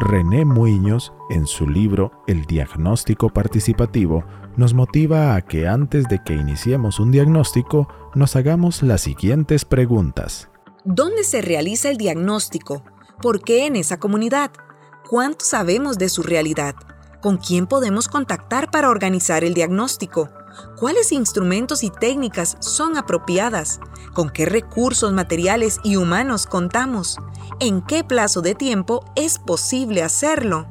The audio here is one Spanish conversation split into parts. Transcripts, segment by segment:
René Muñoz, en su libro El diagnóstico participativo, nos motiva a que antes de que iniciemos un diagnóstico, nos hagamos las siguientes preguntas. ¿Dónde se realiza el diagnóstico? ¿Por qué en esa comunidad? ¿Cuánto sabemos de su realidad? ¿Con quién podemos contactar para organizar el diagnóstico? ¿Cuáles instrumentos y técnicas son apropiadas? ¿Con qué recursos materiales y humanos contamos? ¿En qué plazo de tiempo es posible hacerlo?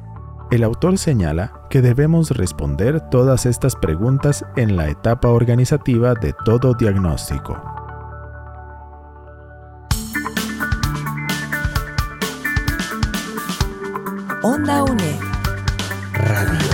El autor señala que debemos responder todas estas preguntas en la etapa organizativa de todo diagnóstico. Onda UNED. Radio.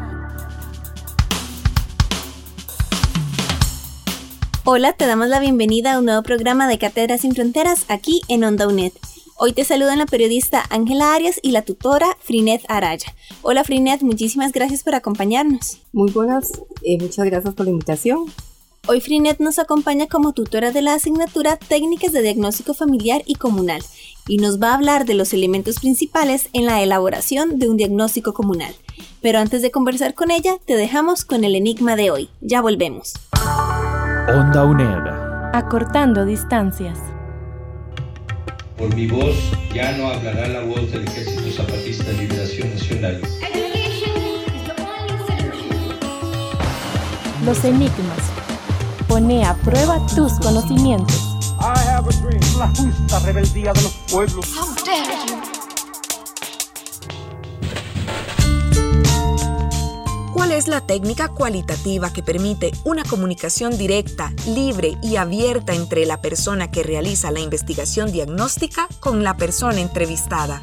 Hola, te damos la bienvenida a un nuevo programa de Cátedras sin Fronteras aquí en Onda UNED. Hoy te saludan la periodista Ángela Arias y la tutora Frinet Araya. Hola Frinet, muchísimas gracias por acompañarnos. Muy buenas, eh, muchas gracias por la invitación. Hoy Frinet nos acompaña como tutora de la asignatura Técnicas de Diagnóstico Familiar y Comunal y nos va a hablar de los elementos principales en la elaboración de un diagnóstico comunal. Pero antes de conversar con ella, te dejamos con el enigma de hoy. Ya volvemos. Onda UNED. Acortando distancias. Por mi voz ya no hablará la voz del Ejército Zapatista de Liberación Nacional. Los enigmas. Pone a prueba tus conocimientos. La justa rebeldía de los pueblos. ¿Cuál es la técnica cualitativa que permite una comunicación directa, libre y abierta entre la persona que realiza la investigación diagnóstica con la persona entrevistada?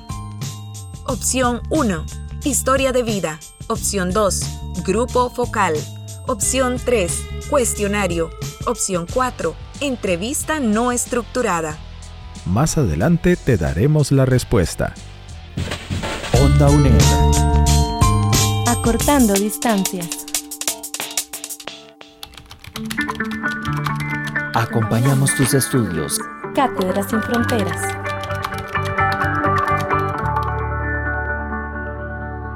Opción 1. Historia de vida. Opción 2. Grupo focal. Opción 3. Cuestionario. Opción 4. Entrevista no estructurada. Más adelante te daremos la respuesta. Onda UNED. Acortando distancias. Acompañamos tus estudios. Cátedras sin fronteras.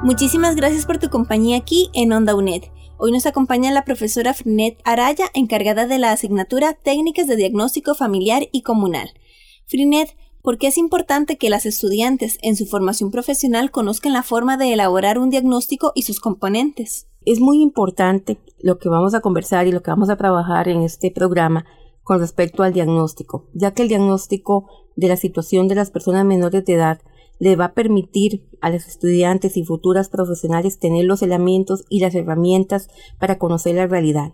Muchísimas gracias por tu compañía aquí en Onda UNED. Hoy nos acompaña la profesora Frinet Araya, encargada de la asignatura Técnicas de Diagnóstico Familiar y Comunal. Frinet, ¿por qué es importante que las estudiantes en su formación profesional conozcan la forma de elaborar un diagnóstico y sus componentes? Es muy importante lo que vamos a conversar y lo que vamos a trabajar en este programa con respecto al diagnóstico, ya que el diagnóstico de la situación de las personas menores de edad le va a permitir a los estudiantes y futuras profesionales tener los elementos y las herramientas para conocer la realidad.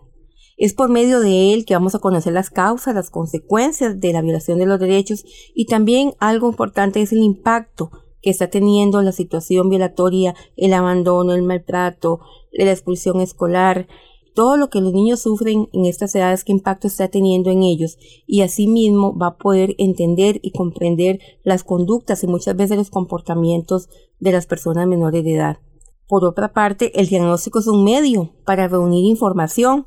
Es por medio de él que vamos a conocer las causas, las consecuencias de la violación de los derechos y también algo importante es el impacto que está teniendo la situación violatoria, el abandono, el maltrato, la expulsión escolar, todo lo que los niños sufren en estas edades, qué impacto está teniendo en ellos y asimismo va a poder entender y comprender las conductas y muchas veces los comportamientos de las personas menores de edad. Por otra parte, el diagnóstico es un medio para reunir información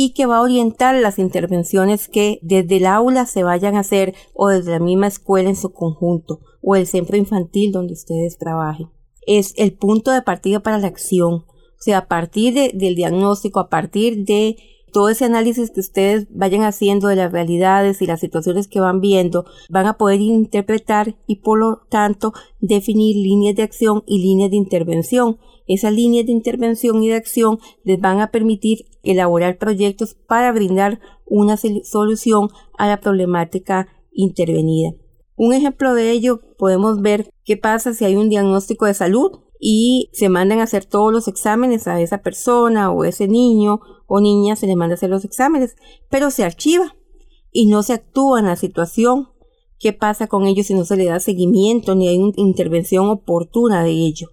y que va a orientar las intervenciones que desde el aula se vayan a hacer o desde la misma escuela en su conjunto o el centro infantil donde ustedes trabajen. Es el punto de partida para la acción o sea, a partir de, del diagnóstico, a partir de todo ese análisis que ustedes vayan haciendo de las realidades y las situaciones que van viendo, van a poder interpretar y por lo tanto definir líneas de acción y líneas de intervención. Esas líneas de intervención y de acción les van a permitir elaborar proyectos para brindar una solución a la problemática intervenida. Un ejemplo de ello podemos ver qué pasa si hay un diagnóstico de salud y se mandan a hacer todos los exámenes a esa persona o ese niño o niña se le manda a hacer los exámenes, pero se archiva y no se actúa en la situación ¿Qué pasa con ellos si no se le da seguimiento ni hay una intervención oportuna de ello?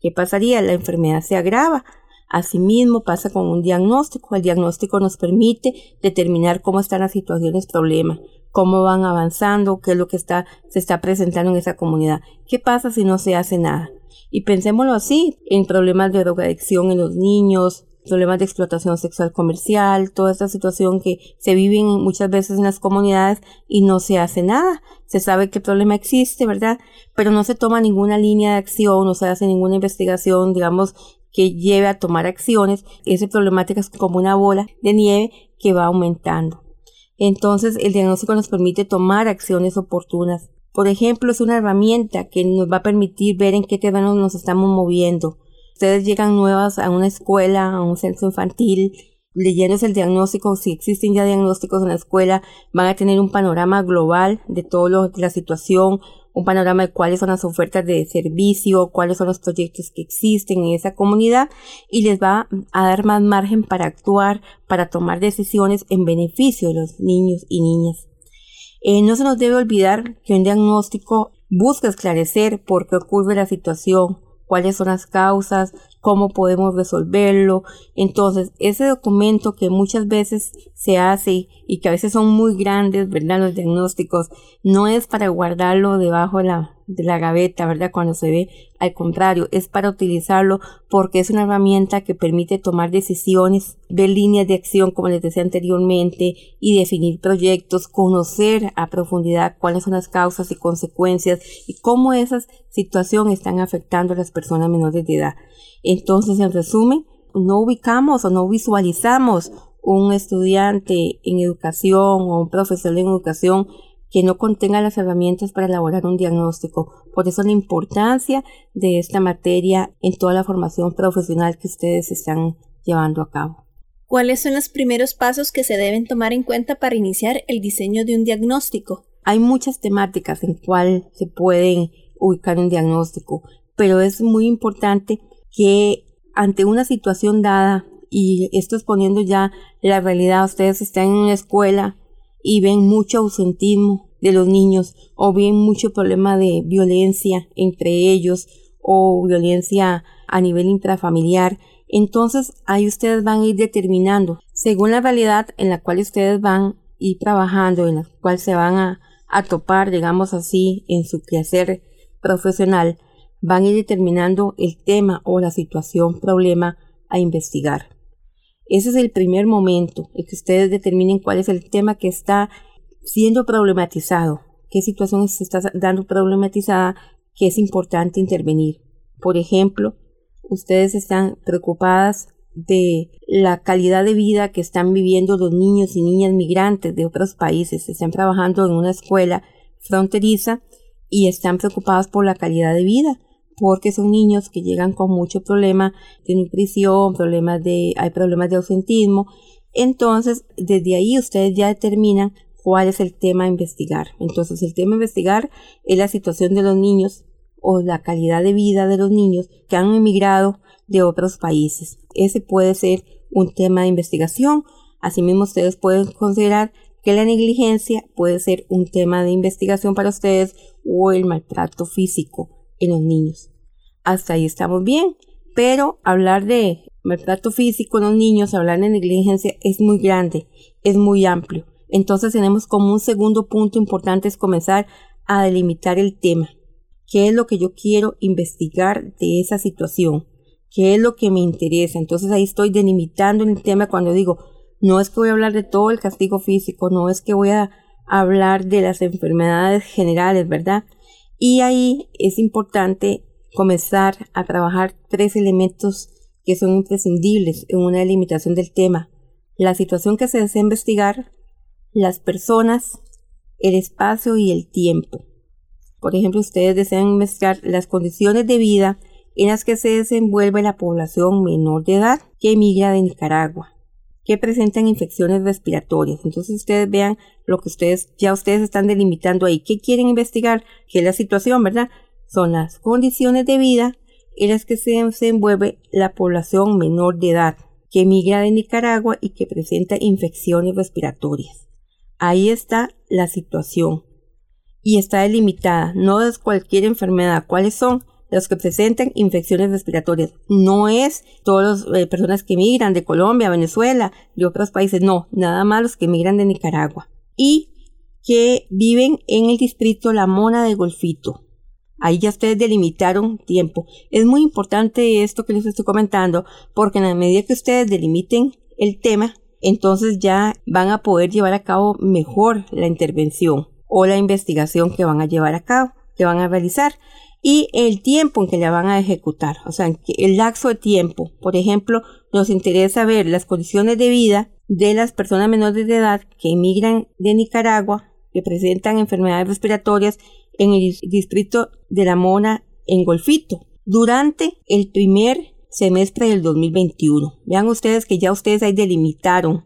¿Qué pasaría? La enfermedad se agrava. Asimismo pasa con un diagnóstico. El diagnóstico nos permite determinar cómo están las situaciones problema, cómo van avanzando, qué es lo que está, se está presentando en esa comunidad. ¿Qué pasa si no se hace nada? Y pensémoslo así, en problemas de drogadicción en los niños, problemas de explotación sexual comercial, toda esta situación que se vive muchas veces en las comunidades y no se hace nada. Se sabe que el problema existe, ¿verdad? Pero no se toma ninguna línea de acción, no se hace ninguna investigación, digamos, que lleve a tomar acciones. Esa problemática es como una bola de nieve que va aumentando. Entonces, el diagnóstico nos permite tomar acciones oportunas. Por ejemplo, es una herramienta que nos va a permitir ver en qué terreno nos estamos moviendo ustedes llegan nuevas a una escuela, a un centro infantil, leyéndose el diagnóstico, si existen ya diagnósticos en la escuela, van a tener un panorama global de toda la situación, un panorama de cuáles son las ofertas de servicio, cuáles son los proyectos que existen en esa comunidad y les va a dar más margen para actuar, para tomar decisiones en beneficio de los niños y niñas. Eh, no se nos debe olvidar que un diagnóstico busca esclarecer por qué ocurre la situación, cuáles son las causas, cómo podemos resolverlo. Entonces, ese documento que muchas veces se hace y que a veces son muy grandes, ¿verdad? Los diagnósticos, no es para guardarlo debajo de la, de la gaveta, ¿verdad? Cuando se ve, al contrario, es para utilizarlo porque es una herramienta que permite tomar decisiones, ver líneas de acción, como les decía anteriormente, y definir proyectos, conocer a profundidad cuáles son las causas y consecuencias y cómo esas situaciones están afectando a las personas menores de edad. Entonces, en resumen, no ubicamos o no visualizamos un estudiante en educación o un profesor en educación que no contenga las herramientas para elaborar un diagnóstico. Por eso la importancia de esta materia en toda la formación profesional que ustedes están llevando a cabo. ¿Cuáles son los primeros pasos que se deben tomar en cuenta para iniciar el diseño de un diagnóstico? Hay muchas temáticas en cual se pueden ubicar un diagnóstico, pero es muy importante que ante una situación dada, y esto es poniendo ya la realidad, ustedes están en una escuela y ven mucho ausentismo de los niños o ven mucho problema de violencia entre ellos o violencia a nivel intrafamiliar. Entonces ahí ustedes van a ir determinando, según la realidad en la cual ustedes van a ir trabajando, en la cual se van a, a topar, digamos así, en su quehacer profesional, van a ir determinando el tema o la situación, problema a investigar. Ese es el primer momento, el que ustedes determinen cuál es el tema que está siendo problematizado, qué situación se está dando problematizada, que es importante intervenir. Por ejemplo, ustedes están preocupadas de la calidad de vida que están viviendo los niños y niñas migrantes de otros países, están trabajando en una escuela fronteriza y están preocupados por la calidad de vida porque son niños que llegan con mucho problema de nutrición, problemas de, hay problemas de ausentismo. Entonces, desde ahí ustedes ya determinan cuál es el tema a investigar. Entonces, el tema a investigar es la situación de los niños o la calidad de vida de los niños que han emigrado de otros países. Ese puede ser un tema de investigación. Asimismo, ustedes pueden considerar que la negligencia puede ser un tema de investigación para ustedes o el maltrato físico en los niños. Hasta ahí estamos bien, pero hablar de maltrato físico en los niños, hablar de negligencia es muy grande, es muy amplio. Entonces tenemos como un segundo punto importante es comenzar a delimitar el tema. ¿Qué es lo que yo quiero investigar de esa situación? ¿Qué es lo que me interesa? Entonces ahí estoy delimitando el tema cuando digo, no es que voy a hablar de todo el castigo físico, no es que voy a hablar de las enfermedades generales, ¿verdad? Y ahí es importante comenzar a trabajar tres elementos que son imprescindibles en una delimitación del tema. La situación que se desea investigar, las personas, el espacio y el tiempo. Por ejemplo, ustedes desean investigar las condiciones de vida en las que se desenvuelve la población menor de edad que emigra de Nicaragua, que presentan infecciones respiratorias. Entonces ustedes vean lo que ustedes ya ustedes están delimitando ahí. ¿Qué quieren investigar? ¿Qué es la situación, verdad? Son las condiciones de vida en las que se desenvuelve la población menor de edad que emigra de Nicaragua y que presenta infecciones respiratorias. Ahí está la situación. y está delimitada. No es cualquier enfermedad. ¿Cuáles son? Los que presentan infecciones respiratorias. No es todas las eh, personas que migran de Colombia, Venezuela, de otros países. No, nada más los que migran de Nicaragua. Y que viven en el distrito La Mona de Golfito. Ahí ya ustedes delimitaron tiempo. Es muy importante esto que les estoy comentando porque en la medida que ustedes delimiten el tema, entonces ya van a poder llevar a cabo mejor la intervención o la investigación que van a llevar a cabo, que van a realizar y el tiempo en que la van a ejecutar, o sea, el lapso de tiempo. Por ejemplo, nos interesa ver las condiciones de vida de las personas menores de edad que emigran de Nicaragua, que presentan enfermedades respiratorias en el distrito de La Mona en Golfito durante el primer semestre del 2021. Vean ustedes que ya ustedes ahí delimitaron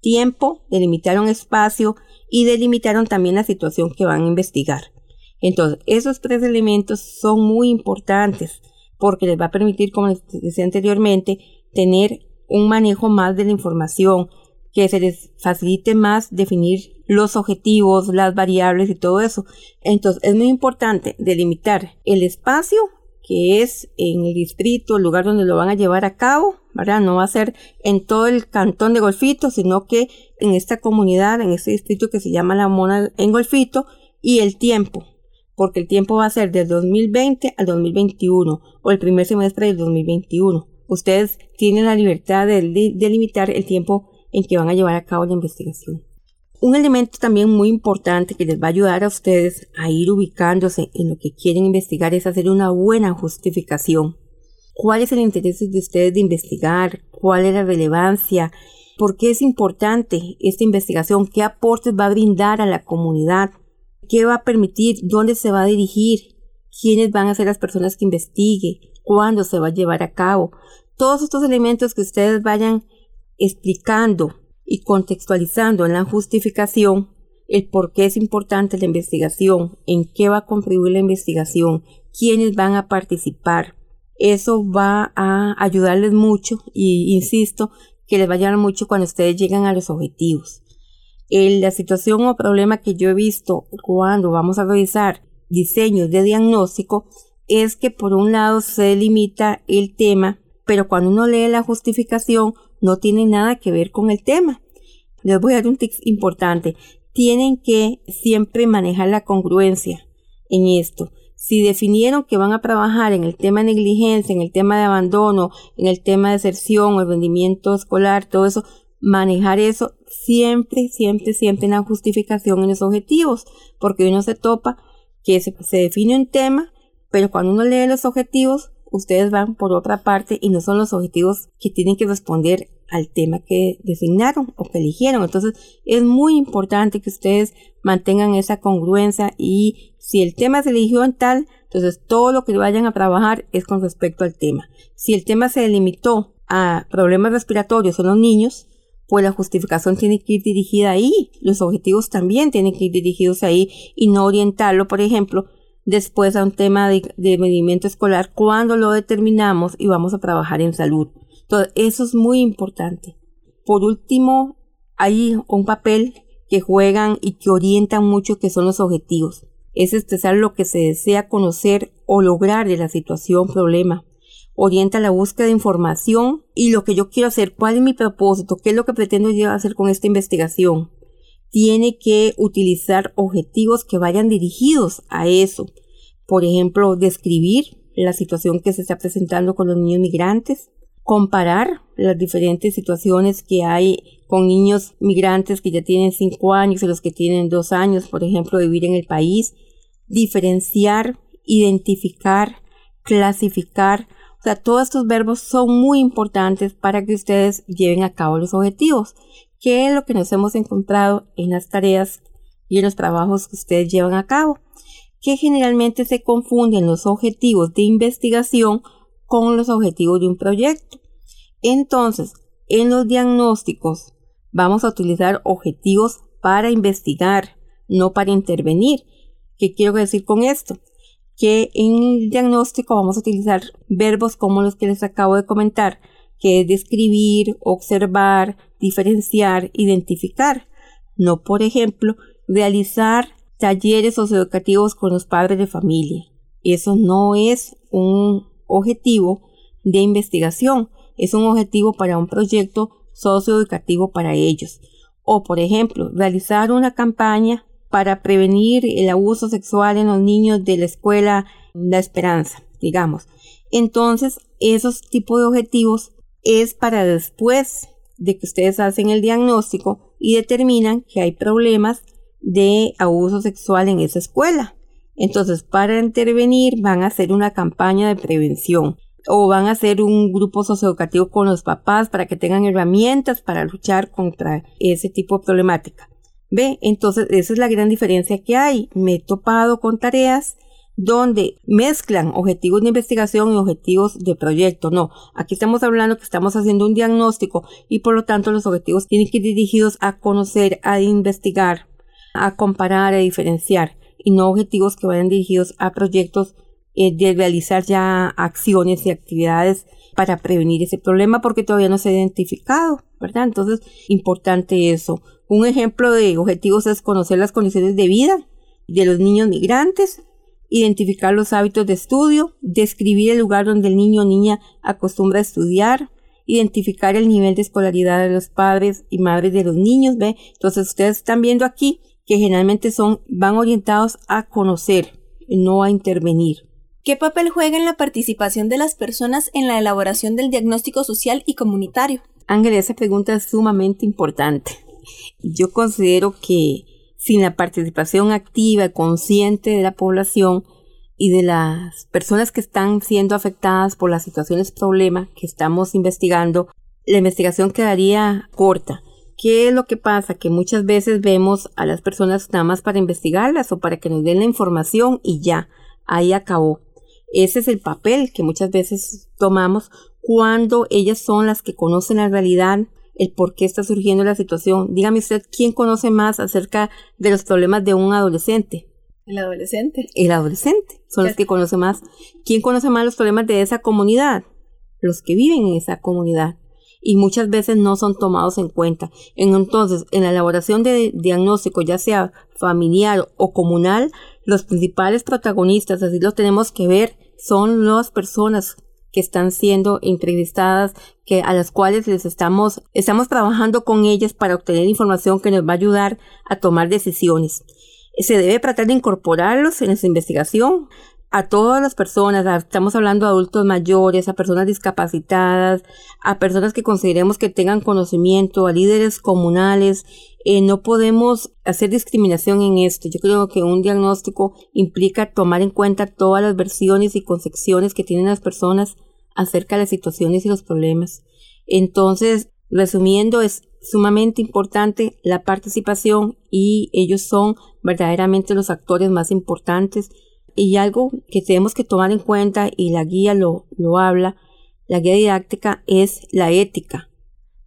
tiempo, delimitaron espacio y delimitaron también la situación que van a investigar. Entonces, esos tres elementos son muy importantes porque les va a permitir, como les decía anteriormente, tener un manejo más de la información, que se les facilite más definir los objetivos, las variables y todo eso. Entonces es muy importante delimitar el espacio que es en el distrito, el lugar donde lo van a llevar a cabo, ¿verdad? No va a ser en todo el cantón de Golfito, sino que en esta comunidad, en este distrito que se llama La Mona en Golfito, y el tiempo, porque el tiempo va a ser del 2020 al 2021 o el primer semestre del 2021. Ustedes tienen la libertad de delimitar el tiempo en que van a llevar a cabo la investigación. Un elemento también muy importante que les va a ayudar a ustedes a ir ubicándose en lo que quieren investigar es hacer una buena justificación. ¿Cuál es el interés de ustedes de investigar? ¿Cuál es la relevancia? ¿Por qué es importante esta investigación? ¿Qué aportes va a brindar a la comunidad? ¿Qué va a permitir? ¿Dónde se va a dirigir? ¿Quiénes van a ser las personas que investigue? ¿Cuándo se va a llevar a cabo? Todos estos elementos que ustedes vayan explicando y contextualizando en la justificación el por qué es importante la investigación, en qué va a contribuir la investigación, quiénes van a participar. Eso va a ayudarles mucho y insisto que les va a ayudar mucho cuando ustedes llegan a los objetivos. La situación o problema que yo he visto cuando vamos a revisar diseños de diagnóstico es que por un lado se limita el tema, pero cuando uno lee la justificación no tiene nada que ver con el tema. Les voy a dar un tip importante. Tienen que siempre manejar la congruencia en esto. Si definieron que van a trabajar en el tema de negligencia, en el tema de abandono, en el tema de deserción o el rendimiento escolar, todo eso, manejar eso siempre, siempre, siempre en la justificación en los objetivos, porque uno se topa que se, se define un tema, pero cuando uno lee los objetivos, ustedes van por otra parte y no son los objetivos que tienen que responder al tema que designaron o que eligieron. Entonces es muy importante que ustedes mantengan esa congruencia y si el tema se eligió en tal, entonces todo lo que vayan a trabajar es con respecto al tema. Si el tema se limitó a problemas respiratorios en los niños, pues la justificación tiene que ir dirigida ahí. Los objetivos también tienen que ir dirigidos ahí y no orientarlo, por ejemplo, después a un tema de, de escolar cuando lo determinamos y vamos a trabajar en salud. Entonces, eso es muy importante. Por último, hay un papel que juegan y que orientan mucho que son los objetivos. Es expresar lo que se desea conocer o lograr de la situación, problema. Orienta la búsqueda de información y lo que yo quiero hacer, cuál es mi propósito, qué es lo que pretendo hacer con esta investigación. Tiene que utilizar objetivos que vayan dirigidos a eso. Por ejemplo, describir la situación que se está presentando con los niños migrantes, comparar las diferentes situaciones que hay con niños migrantes que ya tienen cinco años y los que tienen dos años, por ejemplo, vivir en el país, diferenciar, identificar, clasificar. O sea, todos estos verbos son muy importantes para que ustedes lleven a cabo los objetivos, que es lo que nos hemos encontrado en las tareas y en los trabajos que ustedes llevan a cabo, que generalmente se confunden los objetivos de investigación con los objetivos de un proyecto. Entonces, en los diagnósticos vamos a utilizar objetivos para investigar, no para intervenir. ¿Qué quiero decir con esto? Que en el diagnóstico vamos a utilizar verbos como los que les acabo de comentar, que es describir, observar, diferenciar, identificar. No, por ejemplo, realizar talleres socioeducativos con los padres de familia. Eso no es un objetivo de investigación, es un objetivo para un proyecto socioeducativo para ellos. O, por ejemplo, realizar una campaña para prevenir el abuso sexual en los niños de la escuela La Esperanza, digamos. Entonces, esos tipos de objetivos es para después de que ustedes hacen el diagnóstico y determinan que hay problemas de abuso sexual en esa escuela. Entonces, para intervenir van a hacer una campaña de prevención o van a hacer un grupo socioeducativo con los papás para que tengan herramientas para luchar contra ese tipo de problemática. ¿Ve? Entonces, esa es la gran diferencia que hay. Me he topado con tareas donde mezclan objetivos de investigación y objetivos de proyecto. No, aquí estamos hablando que estamos haciendo un diagnóstico y por lo tanto los objetivos tienen que ir dirigidos a conocer, a investigar, a comparar, a diferenciar y no objetivos que vayan dirigidos a proyectos eh, de realizar ya acciones y actividades para prevenir ese problema porque todavía no se ha identificado, ¿verdad? Entonces, importante eso. Un ejemplo de objetivos es conocer las condiciones de vida de los niños migrantes, identificar los hábitos de estudio, describir el lugar donde el niño o niña acostumbra a estudiar, identificar el nivel de escolaridad de los padres y madres de los niños, ¿ve? Entonces ustedes están viendo aquí que generalmente son, van orientados a conocer, no a intervenir. ¿Qué papel juega en la participación de las personas en la elaboración del diagnóstico social y comunitario? Ángel, esa pregunta es sumamente importante. Yo considero que sin la participación activa, consciente de la población y de las personas que están siendo afectadas por las situaciones problema que estamos investigando, la investigación quedaría corta. ¿Qué es lo que pasa? Que muchas veces vemos a las personas nada más para investigarlas o para que nos den la información y ya, ahí acabó. Ese es el papel que muchas veces tomamos cuando ellas son las que conocen la realidad, el por qué está surgiendo la situación. Dígame usted, ¿quién conoce más acerca de los problemas de un adolescente? El adolescente. El adolescente. Son los que conocen más. ¿Quién conoce más los problemas de esa comunidad? Los que viven en esa comunidad. Y muchas veces no son tomados en cuenta. Entonces, en la elaboración de diagnóstico, ya sea familiar o comunal, los principales protagonistas, así los tenemos que ver, son las personas que están siendo entrevistadas, que a las cuales les estamos, estamos trabajando con ellas para obtener información que nos va a ayudar a tomar decisiones. Se debe tratar de incorporarlos en esa investigación a todas las personas, estamos hablando de adultos mayores, a personas discapacitadas, a personas que consideremos que tengan conocimiento, a líderes comunales. Eh, no podemos hacer discriminación en esto. Yo creo que un diagnóstico implica tomar en cuenta todas las versiones y concepciones que tienen las personas acerca de las situaciones y los problemas. Entonces, resumiendo, es sumamente importante la participación y ellos son verdaderamente los actores más importantes. Y algo que tenemos que tomar en cuenta, y la guía lo, lo habla, la guía didáctica es la ética.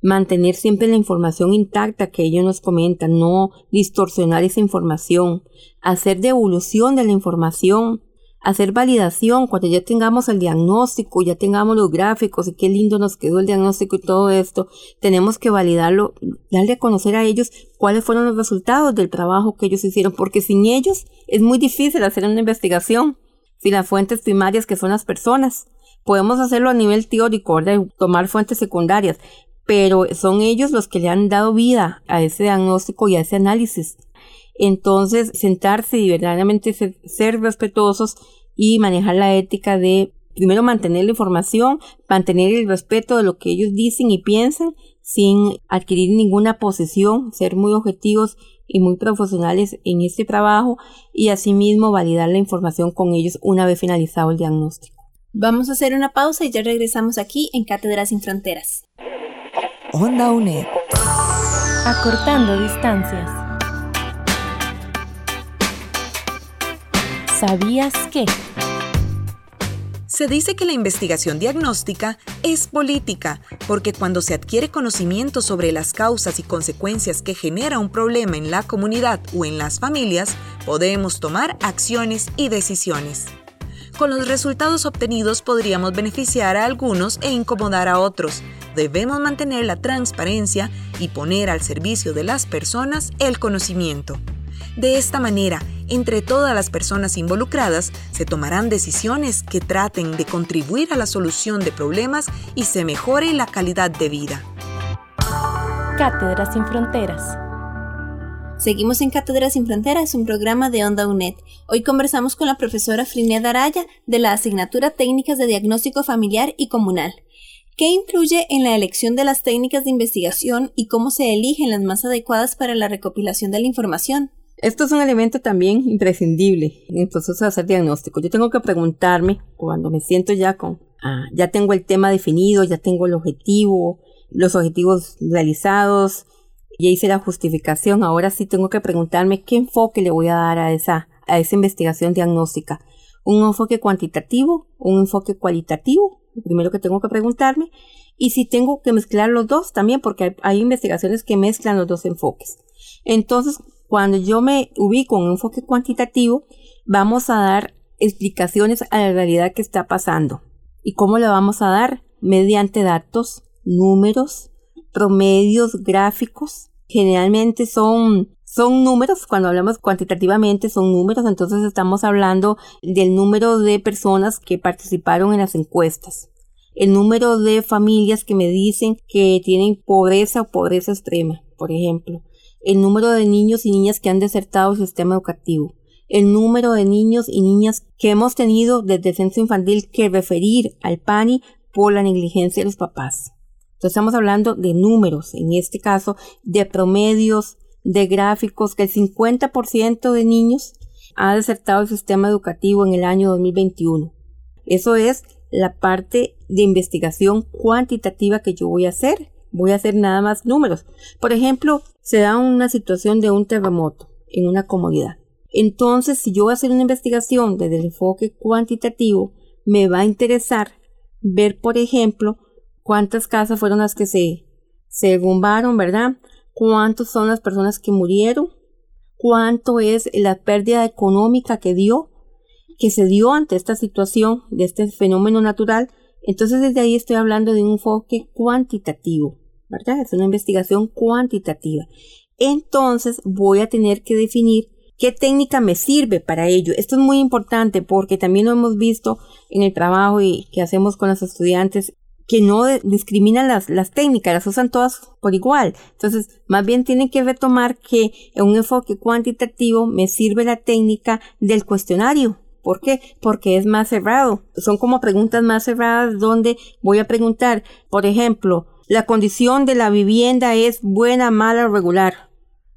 Mantener siempre la información intacta que ellos nos comentan, no distorsionar esa información, hacer devolución de la información, hacer validación cuando ya tengamos el diagnóstico, ya tengamos los gráficos y qué lindo nos quedó el diagnóstico y todo esto, tenemos que validarlo, darle a conocer a ellos cuáles fueron los resultados del trabajo que ellos hicieron, porque sin ellos es muy difícil hacer una investigación, sin las fuentes primarias que son las personas. Podemos hacerlo a nivel teórico, tomar fuentes secundarias, pero son ellos los que le han dado vida a ese diagnóstico y a ese análisis. Entonces, sentarse y verdaderamente ser, respetuosos y manejar la ética de primero mantener la información, mantener el respeto de lo que ellos dicen y piensan sin adquirir ninguna posición, ser muy objetivos y muy profesionales en este trabajo y asimismo validar la información con ellos una vez finalizado el diagnóstico. Vamos a hacer una pausa y ya regresamos aquí en Cátedras sin Fronteras. Onda UNED. Acortando distancias. ¿Sabías qué? Se dice que la investigación diagnóstica es política, porque cuando se adquiere conocimiento sobre las causas y consecuencias que genera un problema en la comunidad o en las familias, podemos tomar acciones y decisiones. Con los resultados obtenidos podríamos beneficiar a algunos e incomodar a otros. Debemos mantener la transparencia y poner al servicio de las personas el conocimiento. De esta manera, entre todas las personas involucradas se tomarán decisiones que traten de contribuir a la solución de problemas y se mejore la calidad de vida. Cátedras sin Fronteras. Seguimos en Cátedras sin Fronteras, un programa de Onda UNED. Hoy conversamos con la profesora Frinet Araya de la asignatura Técnicas de Diagnóstico Familiar y Comunal. ¿Qué influye en la elección de las técnicas de investigación y cómo se eligen las más adecuadas para la recopilación de la información? Esto es un elemento también imprescindible en el proceso de hacer diagnóstico. Yo tengo que preguntarme cuando me siento ya con, ah, ya tengo el tema definido, ya tengo el objetivo, los objetivos realizados, ya hice la justificación, ahora sí tengo que preguntarme qué enfoque le voy a dar a esa, a esa investigación diagnóstica. Un enfoque cuantitativo, un enfoque cualitativo, lo primero que tengo que preguntarme, y si tengo que mezclar los dos también, porque hay, hay investigaciones que mezclan los dos enfoques. Entonces, cuando yo me ubico en un enfoque cuantitativo, vamos a dar explicaciones a la realidad que está pasando. ¿Y cómo la vamos a dar? Mediante datos, números, promedios, gráficos. Generalmente son, son números, cuando hablamos cuantitativamente son números, entonces estamos hablando del número de personas que participaron en las encuestas, el número de familias que me dicen que tienen pobreza o pobreza extrema, por ejemplo, el número de niños y niñas que han desertado el sistema educativo, el número de niños y niñas que hemos tenido desde el censo infantil que referir al PANI por la negligencia de los papás. Entonces estamos hablando de números, en este caso de promedios, de gráficos, que el 50% de niños ha desertado el sistema educativo en el año 2021. Eso es la parte de investigación cuantitativa que yo voy a hacer. Voy a hacer nada más números. Por ejemplo, se da una situación de un terremoto en una comunidad. Entonces, si yo voy a hacer una investigación desde el enfoque cuantitativo, me va a interesar ver, por ejemplo, cuántas casas fueron las que se, se derrumbaron, ¿verdad? ¿Cuántas son las personas que murieron? ¿Cuánto es la pérdida económica que dio, que se dio ante esta situación, de este fenómeno natural? Entonces, desde ahí estoy hablando de un enfoque cuantitativo. ¿verdad? Es una investigación cuantitativa. Entonces voy a tener que definir qué técnica me sirve para ello. Esto es muy importante porque también lo hemos visto en el trabajo y que hacemos con los estudiantes que no discriminan las, las técnicas, las usan todas por igual. Entonces, más bien tienen que retomar que en un enfoque cuantitativo me sirve la técnica del cuestionario. ¿Por qué? Porque es más cerrado. Son como preguntas más cerradas donde voy a preguntar, por ejemplo, la condición de la vivienda es buena, mala o regular.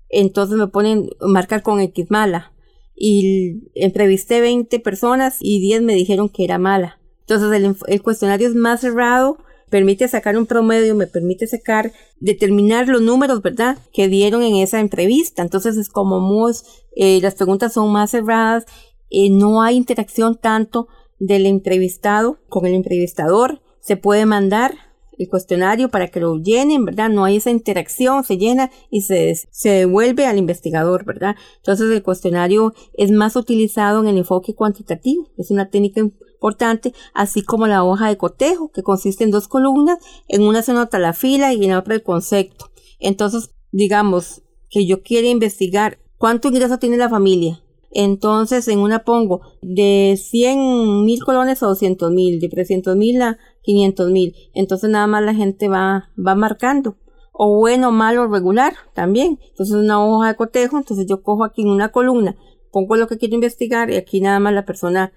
Entonces me ponen marcar con X mala. Y entrevisté 20 personas y 10 me dijeron que era mala. Entonces el, el cuestionario es más cerrado, permite sacar un promedio, me permite sacar, determinar los números, ¿verdad? Que dieron en esa entrevista. Entonces es como muy, eh, las preguntas son más cerradas, eh, no hay interacción tanto del entrevistado con el entrevistador. Se puede mandar el cuestionario para que lo llenen, ¿verdad? No hay esa interacción, se llena y se, se devuelve al investigador, ¿verdad? Entonces el cuestionario es más utilizado en el enfoque cuantitativo, es una técnica importante, así como la hoja de cotejo, que consiste en dos columnas, en una se nota la fila y en la otra el concepto. Entonces, digamos que yo quiero investigar cuánto ingreso tiene la familia, entonces en una pongo de 100 mil colones a 200 mil, de 300 mil a 500 mil. Entonces nada más la gente va, va marcando. O bueno, malo, regular también. Entonces una hoja de cotejo, entonces yo cojo aquí en una columna, pongo lo que quiero investigar y aquí nada más la persona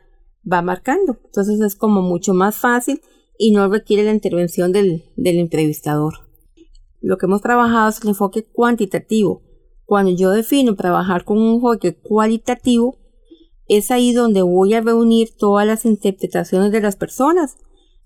va marcando. Entonces es como mucho más fácil y no requiere la intervención del, del entrevistador. Lo que hemos trabajado es el enfoque cuantitativo. Cuando yo defino trabajar con un enfoque cualitativo, es ahí donde voy a reunir todas las interpretaciones de las personas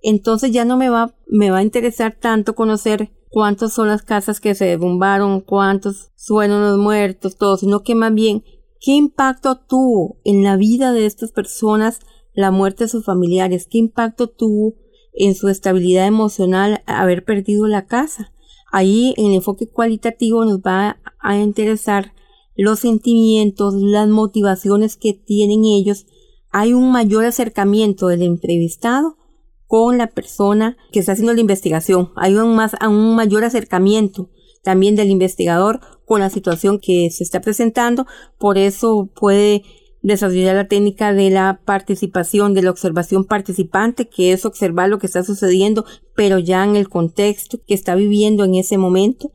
entonces ya no me va, me va a interesar tanto conocer cuántas son las casas que se derrumbaron, cuántos fueron los muertos, todo, sino que más bien qué impacto tuvo en la vida de estas personas la muerte de sus familiares, qué impacto tuvo en su estabilidad emocional haber perdido la casa. Ahí en el enfoque cualitativo nos va a interesar los sentimientos, las motivaciones que tienen ellos. Hay un mayor acercamiento del entrevistado con la persona que está haciendo la investigación. Hay un, más, un mayor acercamiento también del investigador con la situación que se está presentando. Por eso puede desarrollar la técnica de la participación, de la observación participante, que es observar lo que está sucediendo, pero ya en el contexto que está viviendo en ese momento.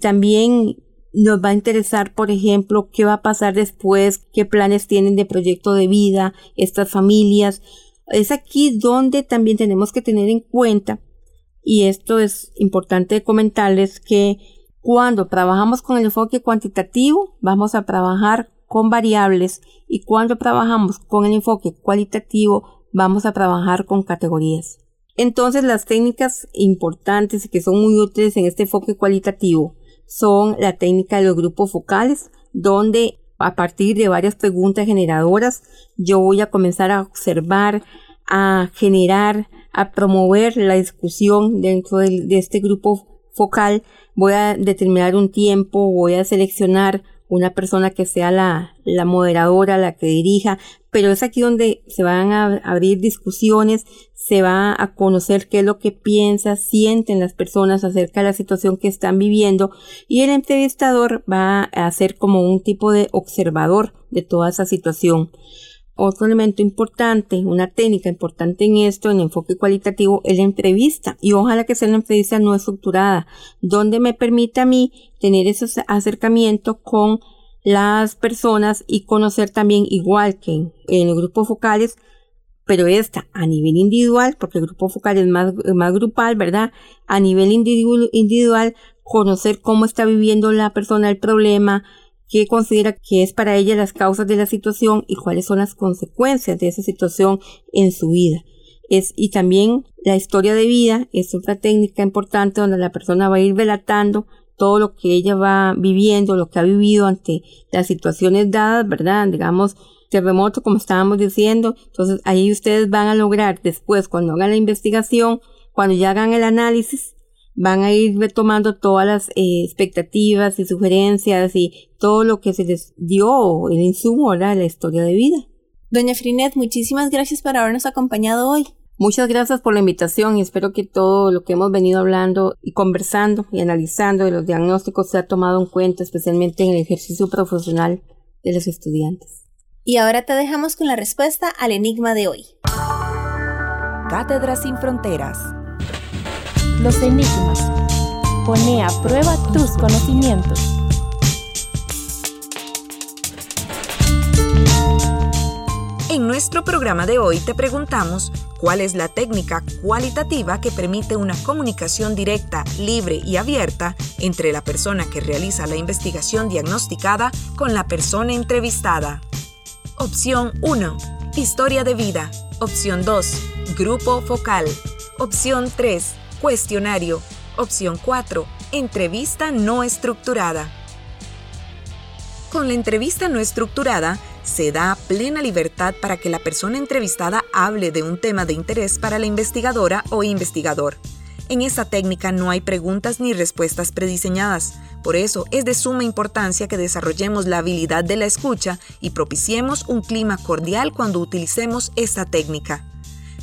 También nos va a interesar, por ejemplo, qué va a pasar después, qué planes tienen de proyecto de vida estas familias. Es aquí donde también tenemos que tener en cuenta, y esto es importante comentarles, que cuando trabajamos con el enfoque cuantitativo, vamos a trabajar con variables y cuando trabajamos con el enfoque cualitativo, vamos a trabajar con categorías. Entonces, las técnicas importantes que son muy útiles en este enfoque cualitativo son la técnica de los grupos focales, donde a partir de varias preguntas generadoras yo voy a comenzar a observar, a generar, a promover la discusión dentro de, de este grupo focal. Voy a determinar un tiempo, voy a seleccionar una persona que sea la, la moderadora, la que dirija, pero es aquí donde se van a abrir discusiones, se va a conocer qué es lo que piensa, sienten las personas acerca de la situación que están viviendo y el entrevistador va a ser como un tipo de observador de toda esa situación. Otro elemento importante, una técnica importante en esto, en enfoque cualitativo, es la entrevista. Y ojalá que sea una entrevista no estructurada, donde me permita a mí tener ese acercamiento con las personas y conocer también, igual que en, los grupos focales, pero esta a nivel individual, porque el grupo focal es más, más grupal, ¿verdad? A nivel individual, conocer cómo está viviendo la persona el problema, qué considera que es para ella las causas de la situación y cuáles son las consecuencias de esa situación en su vida. Es, y también la historia de vida es otra técnica importante donde la persona va a ir relatando todo lo que ella va viviendo, lo que ha vivido ante las situaciones dadas, ¿verdad? Digamos, terremoto, como estábamos diciendo. Entonces, ahí ustedes van a lograr después, cuando hagan la investigación, cuando ya hagan el análisis, van a ir retomando todas las eh, expectativas y sugerencias y todo lo que se les dio el insumo a la historia de vida. Doña Frinet, muchísimas gracias por habernos acompañado hoy. Muchas gracias por la invitación y espero que todo lo que hemos venido hablando y conversando y analizando de los diagnósticos sea tomado en cuenta, especialmente en el ejercicio profesional de los estudiantes. Y ahora te dejamos con la respuesta al enigma de hoy. Cátedra sin fronteras los enigmas. Pone a prueba tus conocimientos. En nuestro programa de hoy te preguntamos cuál es la técnica cualitativa que permite una comunicación directa, libre y abierta entre la persona que realiza la investigación diagnosticada con la persona entrevistada. Opción 1. Historia de vida. Opción 2. Grupo focal. Opción 3 Cuestionario. Opción 4. Entrevista no estructurada. Con la entrevista no estructurada, se da plena libertad para que la persona entrevistada hable de un tema de interés para la investigadora o investigador. En esta técnica no hay preguntas ni respuestas prediseñadas, por eso es de suma importancia que desarrollemos la habilidad de la escucha y propiciemos un clima cordial cuando utilicemos esta técnica.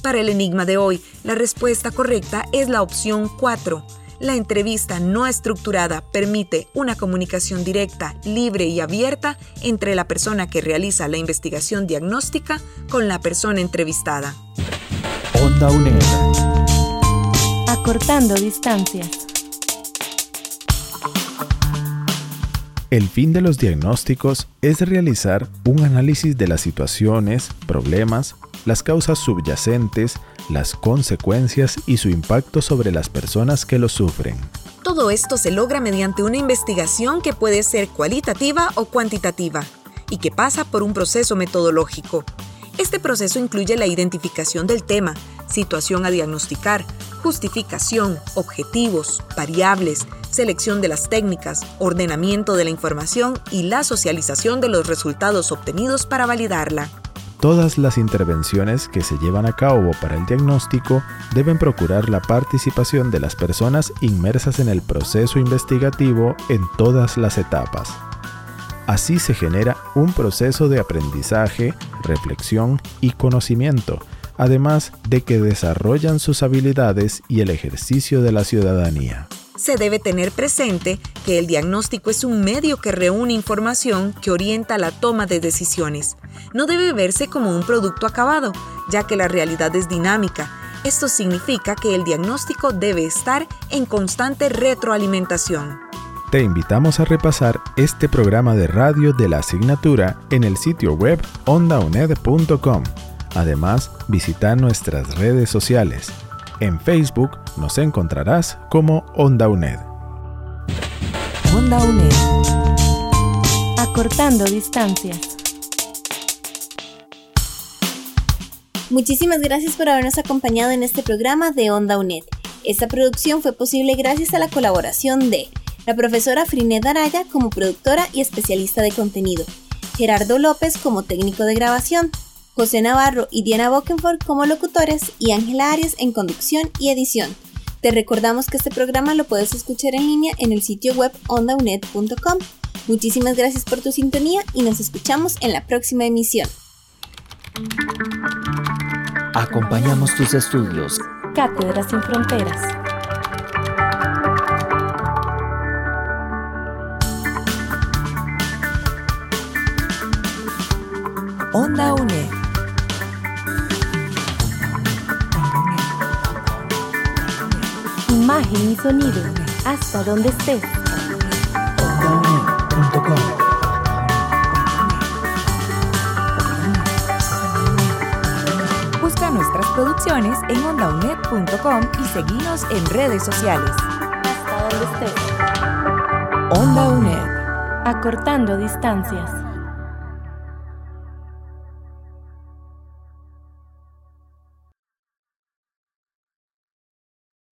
Para el enigma de hoy, la respuesta correcta es la opción 4. La entrevista no estructurada permite una comunicación directa, libre y abierta entre la persona que realiza la investigación diagnóstica con la persona entrevistada. Onda UNED. Acortando distancias. El fin de los diagnósticos es realizar un análisis de las situaciones, problemas, las causas subyacentes, las consecuencias y su impacto sobre las personas que lo sufren. Todo esto se logra mediante una investigación que puede ser cualitativa o cuantitativa y que pasa por un proceso metodológico. Este proceso incluye la identificación del tema, situación a diagnosticar, justificación, objetivos, variables, selección de las técnicas, ordenamiento de la información y la socialización de los resultados obtenidos para validarla. Todas las intervenciones que se llevan a cabo para el diagnóstico deben procurar la participación de las personas inmersas en el proceso investigativo en todas las etapas. Así se genera un proceso de aprendizaje, reflexión y conocimiento, además de que desarrollan sus habilidades y el ejercicio de la ciudadanía. Se debe tener presente que el diagnóstico es un medio que reúne información que orienta la toma de decisiones. No debe verse como un producto acabado, ya que la realidad es dinámica. Esto significa que el diagnóstico debe estar en constante retroalimentación. Te invitamos a repasar este programa de radio de la asignatura en el sitio web ondauned.com. Además, visita nuestras redes sociales. En Facebook nos encontrarás como Onda UNED. Onda UNED. Acortando distancias. Muchísimas gracias por habernos acompañado en este programa de Onda UNED. Esta producción fue posible gracias a la colaboración de la profesora Frinet Araya como productora y especialista de contenido, Gerardo López como técnico de grabación, José Navarro y Diana Bokenford como locutores y Ángela Arias en conducción y edición. Te recordamos que este programa lo puedes escuchar en línea en el sitio web ondaunet.com. Muchísimas gracias por tu sintonía y nos escuchamos en la próxima emisión. Acompañamos tus estudios. Cátedras sin fronteras. Onda UNED. Imagen y sonido. Hasta donde estés. OndaUNED.com. Busca nuestras producciones en ondaunet.com y seguinos en redes sociales. Hasta donde estés. Onda UNED. Acortando distancias.